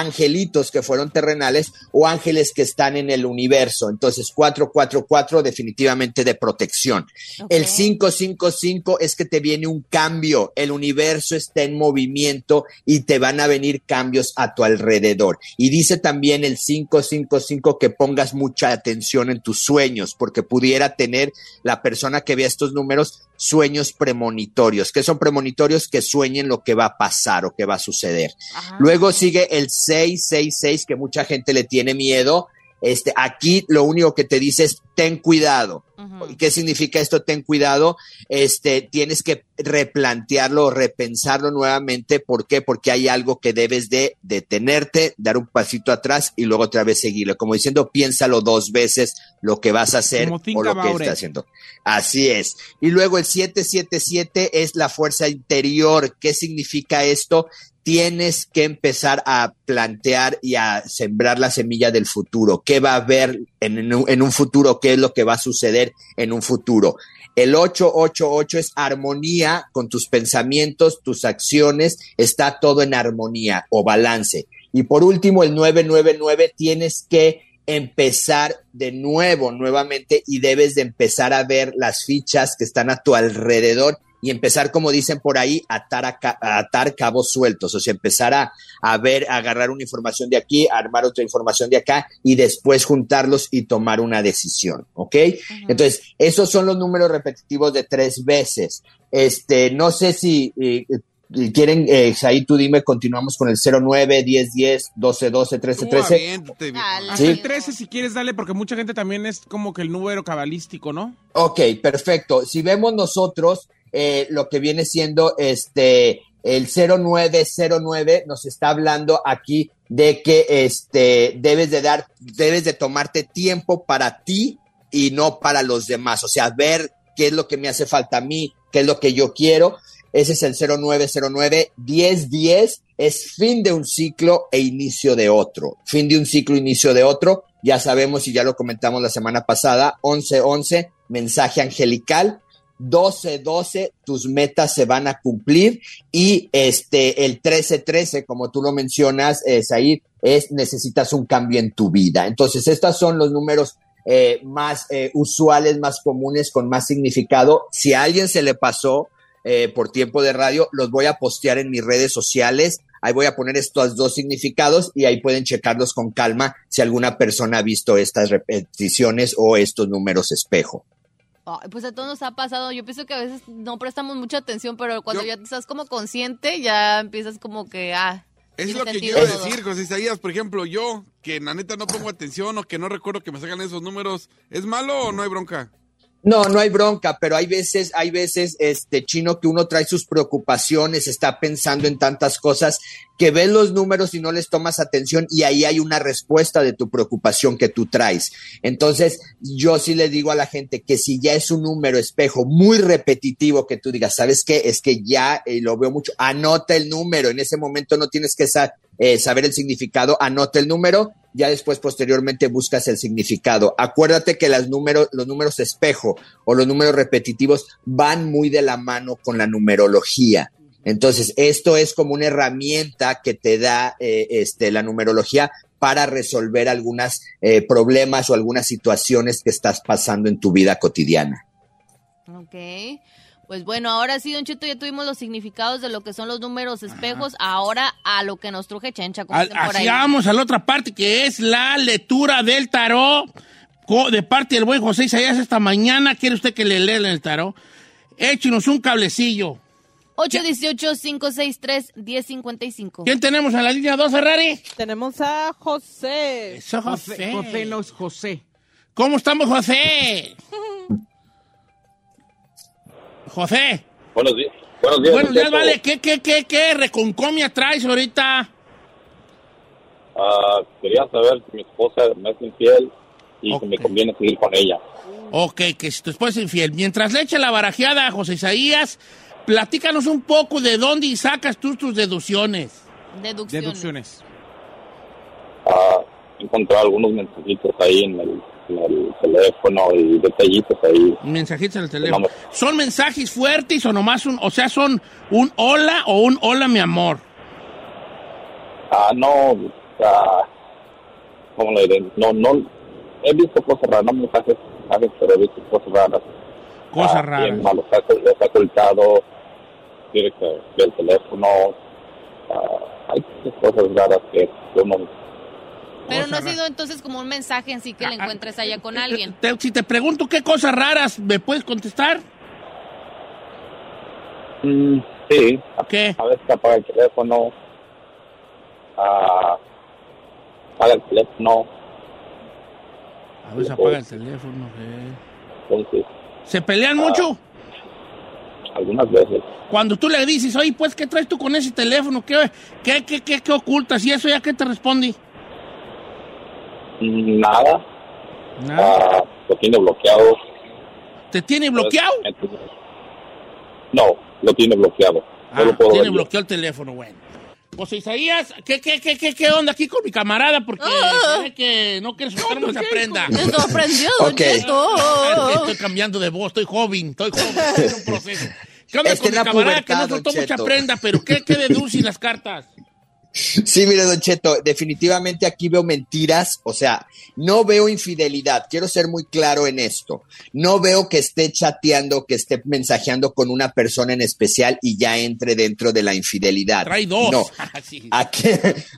angelitos que fueron terrenales o ángeles que están en el universo. Entonces, 4-4-4 definitivamente de protección. El 5-5-5 es que te viene un cambio, el universo está en movimiento y te van a venir cambios a tu alrededor. Y dice también el 555 que pongas mucha atención en tus sueños, porque pudiera tener la persona que vea estos números sueños premonitorios. que son premonitorios? Que sueñen lo que va a pasar o que va a suceder. Luego sigue el 666, que mucha gente le tiene miedo. Este, aquí lo único que te dice es ten cuidado. ¿Y qué significa esto? Ten cuidado. Este, tienes que replantearlo, repensarlo nuevamente. ¿Por qué? Porque hay algo que debes de detenerte, dar un pasito atrás y luego otra vez seguirlo. Como diciendo, piénsalo dos veces lo que vas a hacer Como o lo que estás haciendo. Así es. Y luego el 777 es la fuerza interior. ¿Qué significa esto? Tienes que empezar a plantear y a sembrar la semilla del futuro. ¿Qué va a haber en, en un, futuro? ¿Qué es lo que va a suceder en un futuro? El 888 es armonía con tus pensamientos, tus acciones, está todo en armonía o balance. Y por último, el 999 tienes que empezar de nuevo, nuevamente, y debes de empezar a ver las fichas que están a tu alrededor y empezar, como dicen por ahí, a atar, a ca- a atar cabos sueltos, o sea, empezar a, a ver, a agarrar una información de aquí, a armar otra información de acá y después juntarlos y tomar una decisión, ¿ok? Entonces, esos son los números repetitivos de tres veces. Este, no sé si eh, quieren, eh, ahí tú dime, continuamos con el 09, 10, 10, 12, 12, 13, 13. Hasta el 13 si quieres dale, porque mucha gente también es como que el número cabalístico, ¿no? Ok, perfecto. Si vemos nosotros eh, lo que viene siendo este el 0909 nos está hablando aquí de que este debes de dar debes de tomarte tiempo para ti y no para los demás, o sea, ver qué es lo que me hace falta a mí, qué es lo que yo quiero. Ese es el 0909 1010 es fin de un ciclo e inicio de otro. Fin de un ciclo, inicio de otro. Ya sabemos y ya lo comentamos la semana pasada. 1111, mensaje angelical. 12-12, tus metas se van a cumplir y este el 13-13, como tú lo mencionas, eh, Said, es necesitas un cambio en tu vida. Entonces, estos son los números eh, más eh, usuales, más comunes, con más significado. Si a alguien se le pasó por tiempo de radio, los voy a postear en mis redes sociales. Ahí voy a poner estos dos significados y ahí pueden checarlos con calma si alguna persona ha visto estas repeticiones o estos números espejo. Pues a todos nos ha pasado. Yo pienso que a veces no prestamos mucha atención, pero cuando ya estás como consciente, ya empiezas como que, ah. Es lo que yo todo. decir, José Isaías. Por ejemplo, yo, que la neta no pongo atención o que no recuerdo que me sacan esos números, ¿es malo o no hay bronca? No, no hay bronca, pero hay veces, hay veces, este chino, que uno trae sus preocupaciones, está pensando en tantas cosas, que ves los números y no les tomas atención y ahí hay una respuesta de tu preocupación que tú traes. Entonces, yo sí le digo a la gente que si ya es un número espejo muy repetitivo que tú digas, ¿sabes qué? Es que ya eh, lo veo mucho, anota el número, en ese momento no tienes que sa- eh, saber el significado, anota el número, ya después posteriormente buscas el significado. Acuérdate que las números, los números espejo o los números repetitivos van muy de la mano con la numerología. Entonces, esto es como una herramienta que te da eh, este, la numerología para resolver algunos problemas o algunas situaciones que estás pasando en tu vida cotidiana. Ok. Pues bueno, ahora sí, Don Cheto, ya tuvimos los significados de lo que son los números espejos. Ahora a lo que nos truje Chencha, como por Así ahí. vamos a la otra parte que es la lectura del tarot de parte del buen José Isaías esta mañana. ¿Quiere usted que le lea el tarot? Échenos un cablecillo. 818-563-1055. ¿Quién tenemos a la línea 2, Ferrari? Tenemos a José. Eso, José. José no es José. ¿Cómo estamos, José? José. Buenos días. Buenos días. Buenos días, vale. ¿Qué, qué, qué, qué reconcomia traes ahorita? Ah, quería saber si mi esposa me es infiel y si me conviene seguir con ella. Ok, que si tu esposa es infiel. Mientras le eche la barajeada a José Isaías, platícanos un poco de dónde sacas tú tus deducciones. Deducciones. Deducciones. Ah, encontré algunos mensajitos ahí en el, en el teléfono y detallitos ahí. Mensajitos en el teléfono. ¿Son mensajes fuertes o nomás un, o sea, son un hola o un hola, mi amor? Ah, no, ah, ¿cómo le diré? No, no, he visto cosas raras, no mensajes, mensajes, pero he visto cosas raras. Cosas Ah, raras. bien mal, los ha, ocultado, quiere que vea el teléfono. Ah, hay cosas raras que uno Pero no ha sido entonces como un mensaje en sí que le encuentres allá con alguien. Te- si te pregunto qué cosas raras, ¿me puedes contestar? Mm, sí. ¿Qué? A veces apaga el teléfono. Ah, apaga el teléfono. A veces apaga el teléfono. eh. Entonces, ¿Se pelean mucho? algunas veces. Cuando tú le dices, oye, pues, ¿qué traes tú con ese teléfono? ¿Qué, qué, qué, qué, qué ocultas? ¿Y eso ya qué te responde? Nada. Nada. Ah, lo tiene bloqueado. ¿Te tiene bloqueado? No, lo tiene bloqueado. Ah, no lo puedo tiene ver. bloqueado el teléfono, bueno. José Isaías, ¿qué, qué, qué, qué, qué onda aquí con mi camarada? Porque se ve que no quieres soltar mucha prenda. Me sorprendió, Don Ok. Cheto. Ah, es que Estoy cambiando de voz, estoy joven, estoy joven, estoy en un proceso. ¿Qué onda Está con mi la camarada que no soltó mucha prenda, pero qué, qué deduce las cartas? Sí, mire, Don Cheto, definitivamente aquí veo mentiras, o sea, no veo infidelidad, quiero ser muy claro en esto. No veo que esté chateando, que esté mensajeando con una persona en especial y ya entre dentro de la infidelidad. Trae dos. No. Sí. Aquí,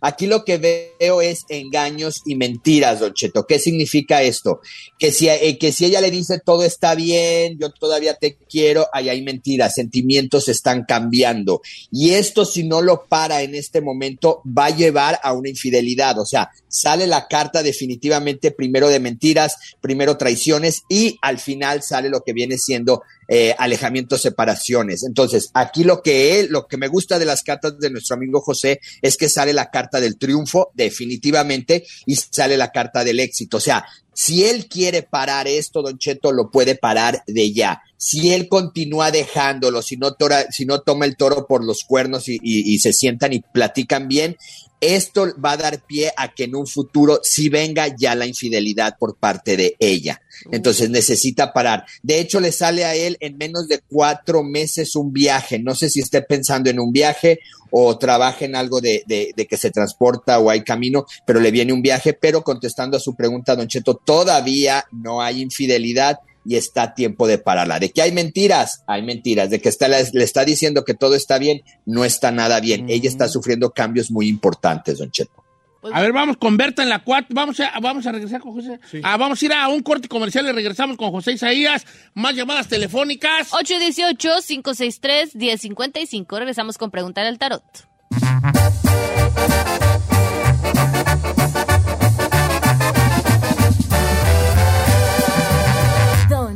aquí lo que veo es engaños y mentiras, Don Cheto. ¿Qué significa esto? Que si, eh, que si ella le dice todo está bien, yo todavía te quiero, ahí hay mentiras, sentimientos están cambiando. Y esto si no lo para en este momento va a llevar a una infidelidad. O sea, sale la carta definitivamente primero de mentiras, primero traiciones y al final sale lo que viene siendo eh, alejamientos, separaciones. Entonces, aquí lo que lo que me gusta de las cartas de nuestro amigo José es que sale la carta del triunfo, definitivamente, y sale la carta del éxito. O sea, si él quiere parar esto, Don Cheto, lo puede parar de ya. Si él continúa dejándolo, si no, tora- si no toma el toro por los cuernos y, y- y se sientan y platican bien, esto va a dar pie a que en un futuro sí venga ya la infidelidad por parte de ella. Entonces necesita parar. De hecho, le sale a él en menos de cuatro meses un viaje. No sé si esté pensando en un viaje o trabaja en algo de, de- de que se transporta o hay camino, pero le viene un viaje. Pero contestando a su pregunta, Don Cheto, todavía no hay infidelidad y está a tiempo de pararla. De que hay mentiras, hay mentiras. De que está, le está diciendo que todo está bien, no está nada bien. Ella está sufriendo cambios muy importantes, Don Cheto. A ver, vamos con Berta en la 4. Vamos a, vamos a regresar con José. Ah, vamos a ir a un corte comercial y regresamos con José Isaías. Más llamadas telefónicas. 818-563-1055. Regresamos con Preguntar al Tarot.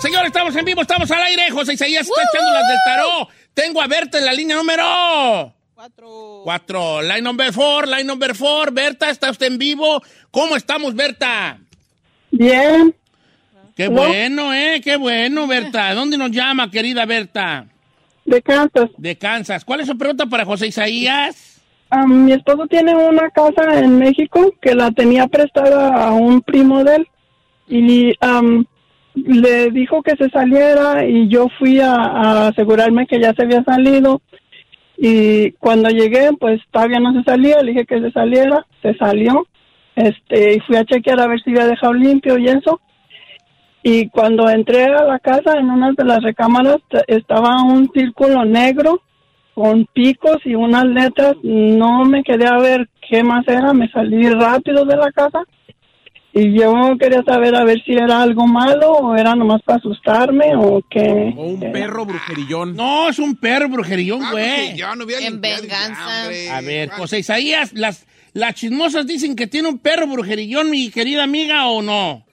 Señor, estamos en vivo, estamos al aire. José Isaías está echando las del tarot. Tengo a Berta en la línea número... Cuatro. Cuatro. Line number four, line number four. Berta, ¿está usted en vivo? ¿Cómo estamos, Berta? Bien. Qué bueno, ¿eh? Qué bueno, Berta. ¿Dónde nos llama, querida Berta? De Kansas. De Kansas. ¿Cuál es su pregunta para José Isaías? Am, mi esposo tiene una casa en México que la tenía prestada a un primo de él y am, le dijo que se saliera y yo fui a, asegurarme que ya se había salido y cuando llegué pues todavía no se salía, le dije que se saliera, se salió este y fui a chequear a ver si había dejado limpio y eso y cuando entré a la casa en una de las recámaras estaba un círculo negro con picos y unas letras. No me quedé a ver qué más era. Me salí rápido de la casa y yo quería saber a ver si era algo malo o era nomás para asustarme o qué. O un perro brujerillón. No, es un perro brujerillón, Ah, güey. no En venganza. A ver, José Isaías, las, las chismosas dicen que tiene un perro brujerillón, mi querida amiga, ¿o no?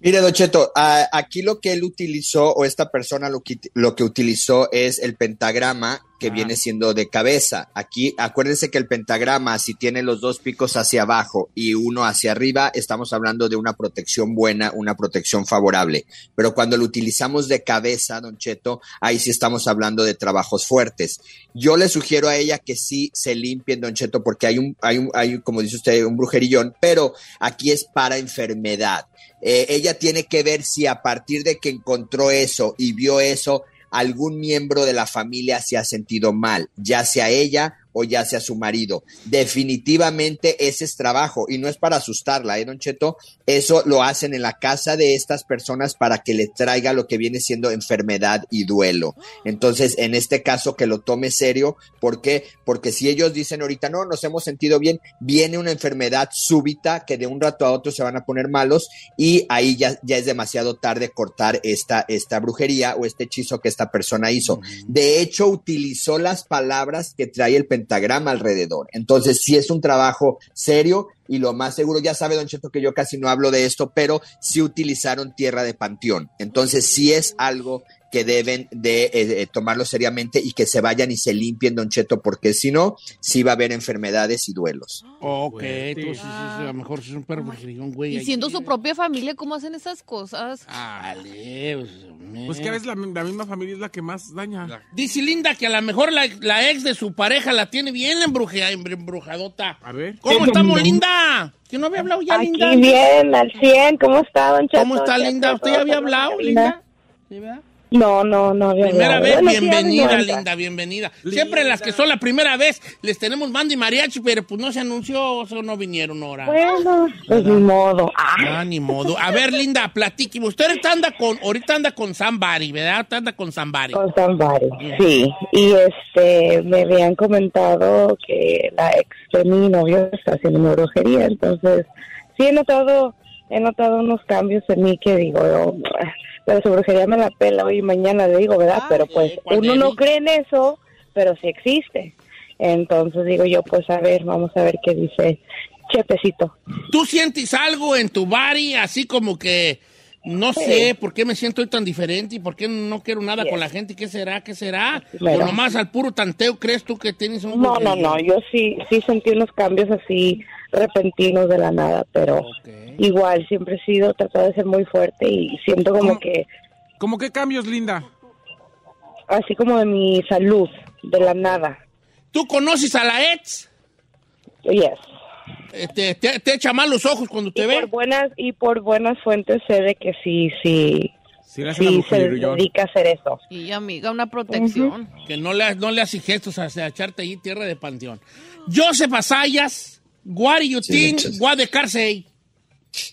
Mire, Don Cheto, a- aquí lo que él utilizó, o esta persona lo que, lo que utilizó es el pentagrama que viene siendo de cabeza. Aquí, acuérdense que el pentagrama, si tiene los dos picos hacia abajo y uno hacia arriba, estamos hablando de una protección buena, una protección favorable. Pero cuando lo utilizamos de cabeza, Don Cheto, ahí sí estamos hablando de trabajos fuertes. Yo le sugiero a ella que sí se limpien, Don Cheto, porque hay un, hay un, hay, como dice usted, un brujerillón, pero aquí es para enfermedad. Eh, ella tiene que ver si a partir de que encontró eso y vio eso, algún miembro de la familia se ha sentido mal, ya sea ella o ya sea su marido. Definitivamente ese es trabajo y no es para asustarla, ¿eh, Don Cheto? Eso lo hacen en la casa de estas personas para que le traiga lo que viene siendo enfermedad y duelo. Entonces, en este caso, que lo tome serio. ¿Por qué? Porque si ellos dicen ahorita, no, nos hemos sentido bien, viene una enfermedad súbita que de un rato a otro se van a poner malos y ahí ya, ya es demasiado tarde cortar esta, esta brujería o este hechizo que esta persona hizo. De hecho, utilizó las palabras que trae el pentagrama alrededor. Entonces, sí es un trabajo serio y lo más seguro, ya sabe Don Cheto que yo casi no hablo de esto, pero sí utilizaron tierra de panteón. Entonces, sí es algo que deben de eh, eh, tomarlo seriamente y que se vayan y se limpien, Don Cheto, porque si no, sí va a haber enfermedades y duelos. Ok, entonces sí, sí, a lo mejor sí es un perro güey. Y ahí. siendo su propia familia, ¿cómo hacen esas cosas? Dale, pues, Pues que a veces la, la misma familia es la que más daña. Dice Linda que a lo mejor la, la ex de su pareja la tiene bien embruja- embrujadota. A ver. ¿Cómo estamos, Linda? Que no había hablado ya, Aquí Linda. bien, al 100. ¿Cómo está, don Cheto? ¿Cómo está, Linda? ¿Usted ya había hablado, Linda? ¿Sí, verdad? No, no, no Primera vez, bienvenida. Linda, bienvenida. Siempre las que son la primera vez les tenemos mando y mariachi, pero pues no se anunció, o no vinieron ahora. Bueno, pues ni modo. Ah, ni modo. A ver, Linda, platíqueme. Usted anda con, ahorita anda con Somebody, ¿verdad? Anda con Somebody. con somebody, sí. Y este, me habían comentado que la ex de mi novio está haciendo una brujería. Entonces, sí he notado, he notado unos cambios en mí que digo, oh, pero su brujería me la pela hoy y mañana, le digo, ¿verdad? Ah, pero pues eh, ¿cuál uno no cree en eso, pero sí existe. Entonces digo yo, pues a ver, vamos a ver qué dice Chepecito. ¿Tú sientes algo en tu body así como que No Sí. sé por qué me siento hoy tan diferente y por qué no quiero nada Yes. con la gente. ¿Qué será? ¿Qué será? Claro. O nomás al puro tanteo crees tú que tienes un... No, no, no, yo sí, sí sentí unos cambios así repentinos de la nada, pero igual siempre he sido, tratado de ser muy fuerte y siento como que, ¿Cómo qué cambios, Linda? así como de mi salud, de la nada. ¿Tú conoces a la ex? Yes. Eh, Te, te- te echa mal los ojos cuando te y ve. por buenas y por buenas fuentes sé de que sí, sí, Sí, sí se dedica a hacer eso. Y amiga, una protección. Que no le, no le haces gestos hacia echarte ahí tierra de panteón. Joseph Asayas, what do you Sí, think, what the car say?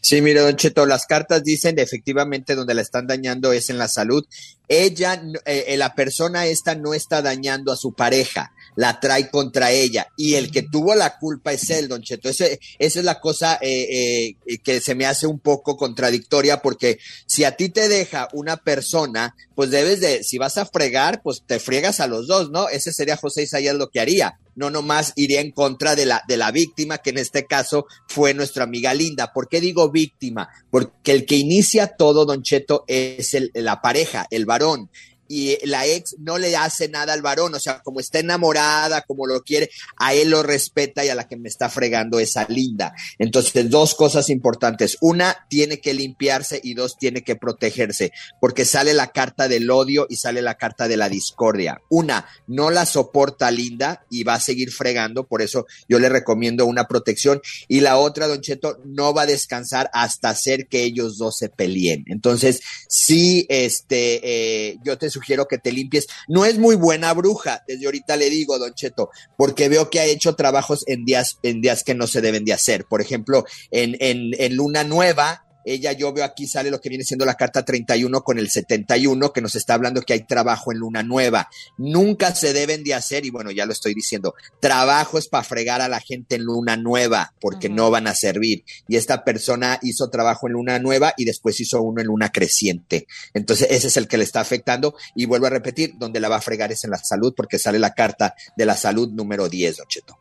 Sí, mire, Don Cheto, las cartas dicen efectivamente donde la están dañando es en la salud. Ella, eh, eh, la persona esta no está dañando a su pareja, la trae contra ella. Y el que tuvo la culpa es él, Don Cheto. Ese- esa es la cosa eh, eh, que se me hace un poco contradictoria porque si a ti te deja una persona, pues debes de, si vas a fregar, pues te friegas a los dos, ¿no? Ese sería José Isaías lo que haría. No nomás iría en contra de la, de la víctima, que en este caso fue nuestra amiga Linda. ¿Por qué digo víctima? Porque el que inicia todo, Don Cheto, es el- la pareja, el varón. Y la ex no le hace nada al varón, o sea, como está enamorada, como lo quiere, a él lo respeta y a la que me está fregando es a Linda. Entonces, dos cosas importantes. Una, tiene que limpiarse y dos, tiene que protegerse, porque sale la carta del odio y sale la carta de la discordia. Una, no la soporta Linda y va a seguir fregando, por eso yo le recomiendo una protección. Y la otra, Don Cheto, no va a descansar hasta hacer que ellos dos se peleen. Entonces, sí, este, eh, yo te sugiero que te limpies. No es muy buena bruja, desde ahorita le digo, Don Cheto, porque veo que ha hecho trabajos en días, en días que no se deben de hacer. Por ejemplo, en, en, en Luna Nueva, ella, yo veo aquí sale lo que viene siendo la carta 31 con el 71, que nos está hablando que hay trabajo en Luna Nueva. Nunca se deben de hacer, y bueno, ya lo estoy diciendo, trabajo es para fregar a la gente en Luna Nueva, porque no van a servir. Y esta persona hizo trabajo en Luna Nueva y después hizo uno en Luna Creciente. Entonces, ese es el que le está afectando. Y vuelvo a repetir, donde la va a fregar es en la salud, porque sale la carta de la salud número 10, Don Cheto.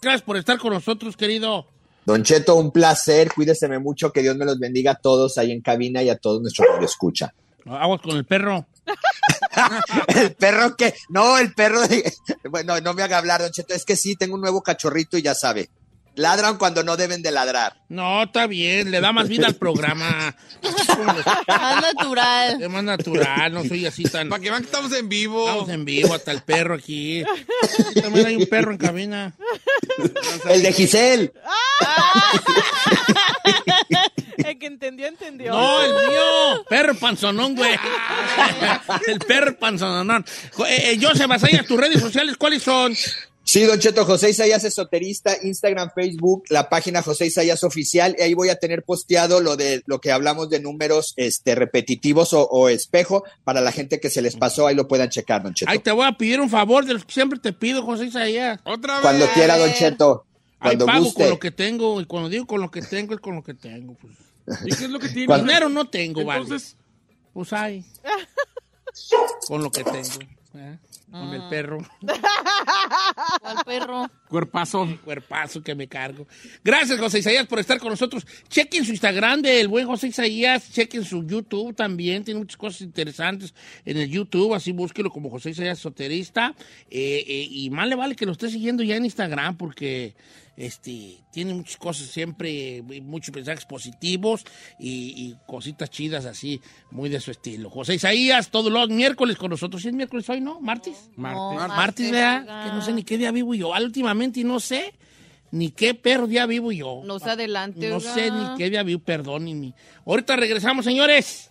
Gracias por estar con nosotros, querido. Don Cheto, un placer, cuídeseme mucho, que Dios me los bendiga a todos ahí en cabina y a todos nuestros que escucha. Aguas con el perro. El perro que, no, el perro, bueno, no me haga hablar, Don Cheto, es que sí, tengo un nuevo cachorrito y ya sabe, ladran cuando no deben de ladrar. No, está bien, le da más vida al programa. Más natural. Es más natural, no soy así tan... Para que vean que estamos en vivo. Estamos en vivo, hasta el perro aquí. Aquí también hay un perro en cabina. El de Giselle. El que entendió, entendió. No, el mío. Perro panzonón, güey. el perro panzonón. Eh, eh, Joseph Asayas, tus redes sociales, ¿cuáles son? Sí, Don Cheto, José Isaías Esoterista, Instagram, Facebook, la página José Isaías Oficial, y ahí voy a tener posteado lo de lo que hablamos de números este, repetitivos o, o espejo, para la gente que se les pasó, ahí lo puedan checar, Don Cheto. Ahí te voy a pedir un favor de los que siempre te pido, José Isaías. Otra Cuando quiera, Don Cheto, Ahí cuando pago con lo que tengo, y cuando digo con lo que tengo, es con lo que tengo. Pues. ¿Y qué es lo que tiene? Dinero no tengo, vale. Entonces, Pues hay. Con lo que tengo. ¿eh? Con el perro. ¿Cuál perro? cuerpazo. Cuerpazo que me cargo. Gracias, José Isaías, por estar con nosotros. Chequen su Instagram del buen José Isaías. Chequen su YouTube también. Tiene muchas cosas interesantes en el YouTube. Así búsquelo como José Isaías Soterista. Eh, eh, y más le vale que lo esté siguiendo ya en Instagram porque este tiene muchas cosas siempre, muchos mensajes positivos y, y cositas chidas así, muy de su estilo. José Isaías, todos los miércoles con nosotros. ¿Sí es miércoles hoy, no? ¿Martes? Martes. No, Martes, martes, ¿verdad? oiga. Que no sé ni qué día vivo yo. Ah, Últimamente y no sé ni qué perro día vivo yo. No se adelante. No oiga. sé ni qué día vivo, perdón. Ni, ni- Ahorita regresamos, señores.